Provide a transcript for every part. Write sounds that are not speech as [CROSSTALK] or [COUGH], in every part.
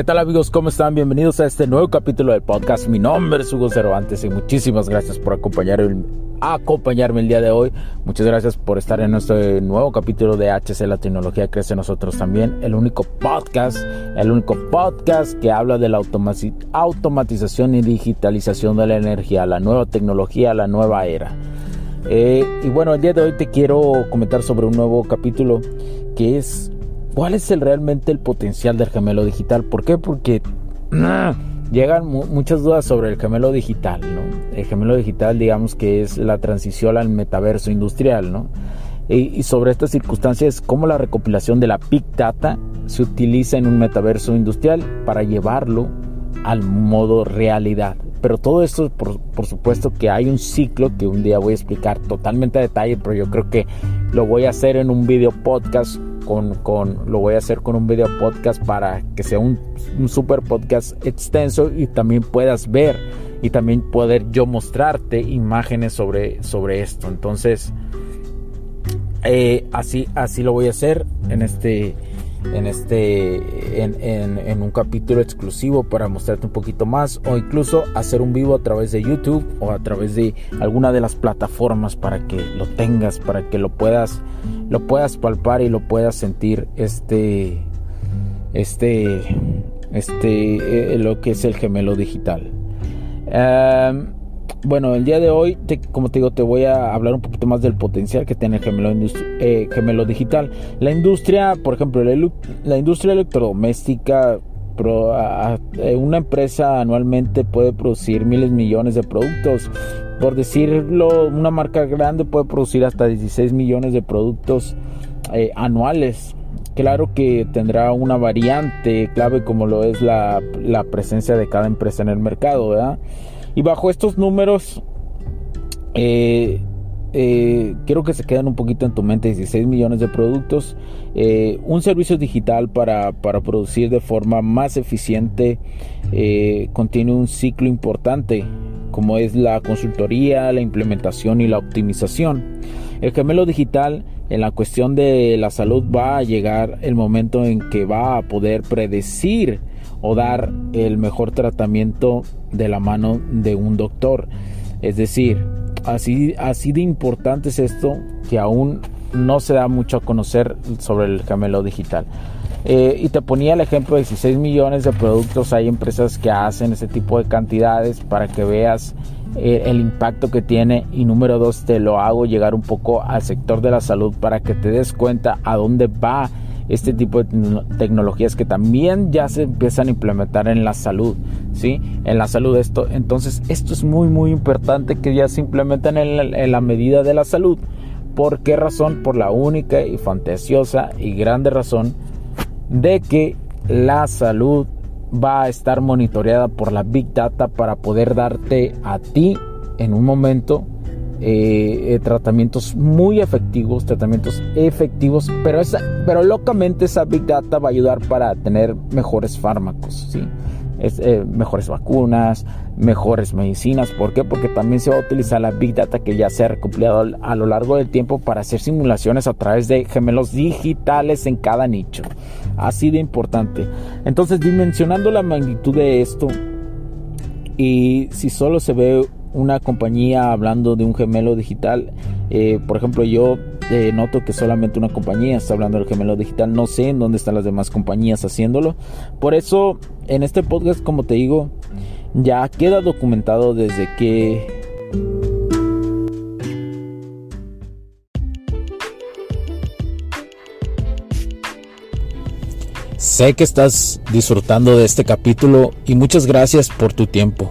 ¿Qué tal amigos? ¿Cómo están? Bienvenidos a este nuevo capítulo del podcast. Mi nombre es Hugo Cervantes y muchísimas gracias por acompañarme, el día de hoy. Muchas gracias por estar en este nuevo capítulo de HC La Tecnología Crece Nosotros también. El único podcast, el único podcast que habla de la automatización y digitalización de la energía, la nueva tecnología, la nueva era. Eh, y bueno, el día de hoy te quiero comentar sobre un nuevo capítulo que es ¿Cuál es el, realmente el potencial del gemelo digital? ¿Por qué? Porque llegan muchas dudas sobre el gemelo digital. ¿no? El gemelo digital, digamos que es la transición al metaverso industrial. ¿no? Y, sobre estas circunstancias, cómo la recopilación de la Big Data se utiliza en un metaverso industrial para llevarlo al modo realidad. Pero todo esto, por, por, supuesto que hay un ciclo que un día voy a explicar totalmente a detalle, pero yo creo que lo voy a hacer en un video podcast con, lo voy a hacer con un video podcast para que sea un, super podcast extenso y también puedas ver y también poder yo mostrarte imágenes sobre, sobre esto. Entonces, eh, así, así lo voy a hacer en este en este en, un capítulo exclusivo para mostrarte un poquito más o incluso hacer un vivo a través de YouTube o a través de alguna de las plataformas para que lo tengas para que lo puedas lo puedas palpar y lo puedas sentir este este este eh, lo que es el gemelo digital. Em, bueno, el día de hoy, como te digo, te voy a hablar un poquito más del potencial que tiene el gemelo, eh, gemelo digital. La industria, por ejemplo, la, industria electrodoméstica, eh, una empresa anualmente puede producir miles millones de productos. Por decirlo, una marca grande puede producir hasta 16 millones de productos eh, anuales. Claro que tendrá una variante clave como lo es la, la presencia de cada empresa en el mercado, ¿verdad? Y bajo estos números, eh, eh, quiero que se queden un poquito en tu mente 16 millones de productos, eh, un servicio digital para, producir de forma más eficiente contiene un ciclo importante como es la consultoría, la implementación y la optimización. El gemelo digital en la cuestión de la salud va a llegar el momento en que va a poder predecir o dar el mejor tratamiento de la mano de un doctor. Es decir, así, así de importante es esto que aún no se da mucho a conocer sobre el gemelo digital. Eh, y te ponía el ejemplo de 16 millones de productos. Hay empresas que hacen ese tipo de cantidades para que veas eh, el impacto que tiene. Y número dos, te lo hago llegar un poco al sector de la salud para que te des cuenta a dónde va este tipo de tecnologías que también ya se empiezan a implementar en la salud, ¿sí? En la salud esto, entonces esto es muy muy importante que ya se implementen en la, medida de la salud. ¿Por qué razón? Por la única y fantasiosa y grande razón de que la salud va a estar monitoreada por la Big Data para poder darte a ti en un momento eh, eh, tratamientos muy efectivos, tratamientos efectivos, pero, esa, pero locamente esa Big Data va a ayudar para tener mejores fármacos. Eh, mejores vacunas, mejores medicinas. ¿Por qué? Porque también se va a utilizar la Big Data que ya se ha recopilado a lo largo del tiempo para hacer simulaciones a través de gemelos digitales en cada nicho. Así de importante. Entonces, dimensionando la magnitud de esto, y si solo se ve una compañía hablando de un gemelo digital. Eh, por ejemplo, yo eh, noto que solamente una compañía está hablando del gemelo digital. No sé en dónde están las demás compañías haciéndolo. Por eso, en este podcast, como te digo, ya queda documentado desde que... Sé que estás disfrutando de este capítulo y muchas gracias por tu tiempo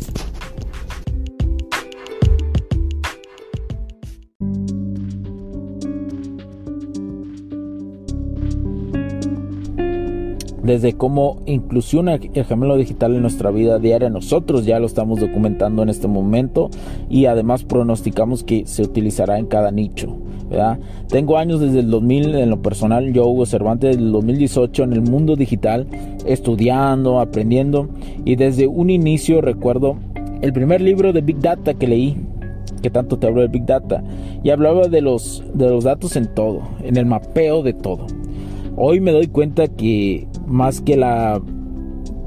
Desde cómo inclusión el gemelo digital en nuestra vida diaria. Nosotros ya lo estamos documentando en este momento y además pronosticamos que se utilizará en cada nicho. ¿verdad? Tengo años desde el 2000 en lo personal, yo Hugo Cervantes, desde el 2018 en el mundo digital, estudiando, aprendiendo y desde un inicio recuerdo el primer libro de Big Data que leí, que tanto te hablo de Big Data, y hablaba de los, de los datos en todo, en el mapeo de todo. Hoy me doy cuenta que más que la,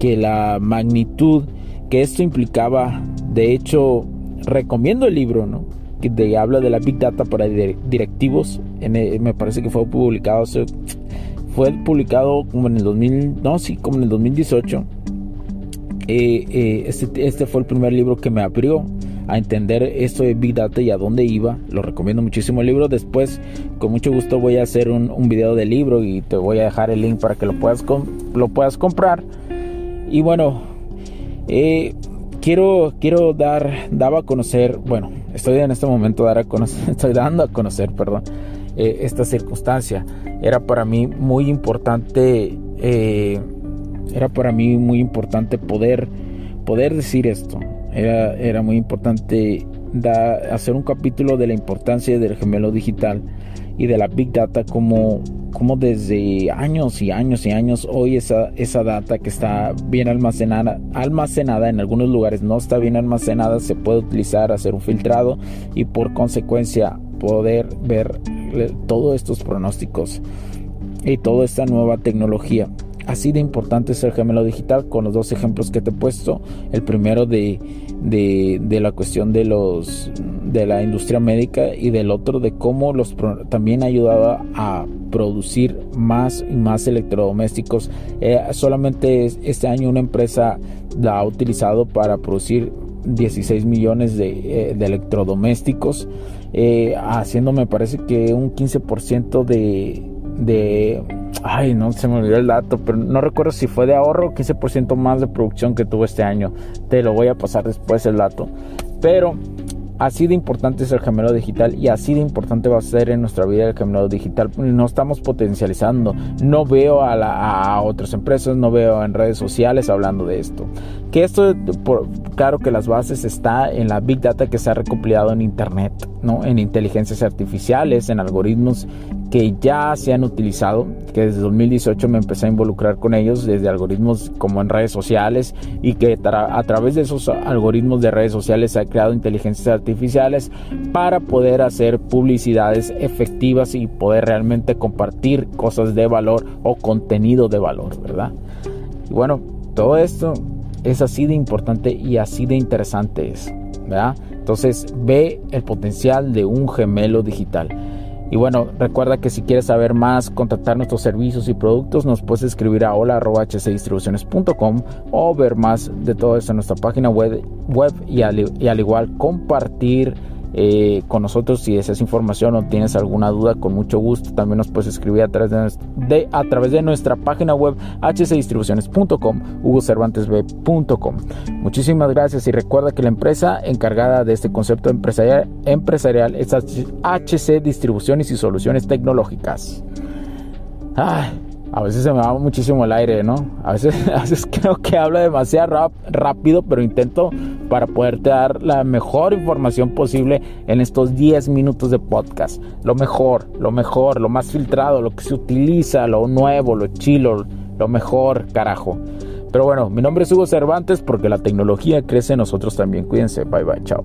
que la magnitud que esto implicaba. De hecho, recomiendo el libro, ¿no? Que de, habla de la Big Data para directivos. me parece que fue publicado, fue publicado como en el 2000, no, sí, como en el 2018. Eh, eh, este, este fue el primer libro que me abrió a entender esto de Big Data y a dónde iba. Lo recomiendo muchísimo el libro. Después, con mucho gusto, voy a hacer un, video del libro y te voy a dejar el link para que lo puedas, lo puedas comprar. Y bueno, eh, quiero, quiero dar, daba a conocer, bueno, estoy en este momento dar a conocer, [LAUGHS] estoy dando a conocer, perdón, eh, esta circunstancia. Era para mí muy importante, eh, era para mí muy importante poder, poder decir esto. Era, era muy importante hacer un capítulo de la importancia del gemelo digital y de la Big Data como, como desde años y años y años hoy esa, esa data que está bien almacenada, almacenada en algunos lugares no está bien almacenada, se puede utilizar, hacer un filtrado y por consecuencia poder ver todos estos pronósticos y toda esta nueva tecnología. Así de importante es el gemelo digital con los dos ejemplos que te he puesto. El primero de, de, la cuestión de los de la industria médica y del otro de cómo los también ayudaba a producir más y más electrodomésticos. Eh, solamente este año una empresa la ha utilizado para producir 16 millones de, eh, electrodomésticos, eh, haciendo me parece que un 15% de de ay, no se me olvidó el dato, pero no recuerdo si fue de ahorro o 15% más de producción que tuvo este año. Te lo voy a pasar después el dato. Pero así de importante es el gemelo digital y así de importante va a ser en nuestra vida el gemelo digital. No estamos potencializando, no veo a, a otras empresas, no veo en redes sociales hablando de esto. Que esto, por, claro que las bases está en la big data que se ha recopilado en internet, ¿no? en inteligencias artificiales, en algoritmos que ya se han utilizado, que desde 2018 me empecé a involucrar con ellos, desde algoritmos como en redes sociales y que a través de esos algoritmos de redes sociales se ha creado inteligencias artificiales para poder hacer publicidades efectivas y poder realmente compartir cosas de valor o contenido de valor, ¿verdad? Y bueno, todo esto es así de importante y así de interesante es, ¿verdad? Entonces ve el potencial de un gemelo digital. Y bueno, recuerda que si quieres saber más, contactar nuestros servicios y productos, nos puedes escribir a hola.hcdistribuciones.com o ver más de todo esto en nuestra página web, web y al igual compartir eh, con nosotros si deseas información o tienes alguna duda con mucho gusto. También nos puedes escribir a través de, a través de nuestra página web hcdistribuciones.com hugocervantesb.com muchísimas gracias y recuerda que la empresa encargada de este concepto empresarial, empresarial es HC Distribuciones y Soluciones Tecnológicas a veces se me va muchísimo el aire, ¿no? A veces, [LAUGHS] creo que hablo demasiado rápido, pero intento para poderte dar la mejor información posible en estos 10 minutos de podcast. Lo mejor, lo mejor, lo más filtrado, lo que se utiliza, lo nuevo, lo chilo, lo mejor, carajo. Pero bueno, mi nombre es Hugo Cervantes porque la tecnología crece nosotros también. Cuídense, bye bye, chao.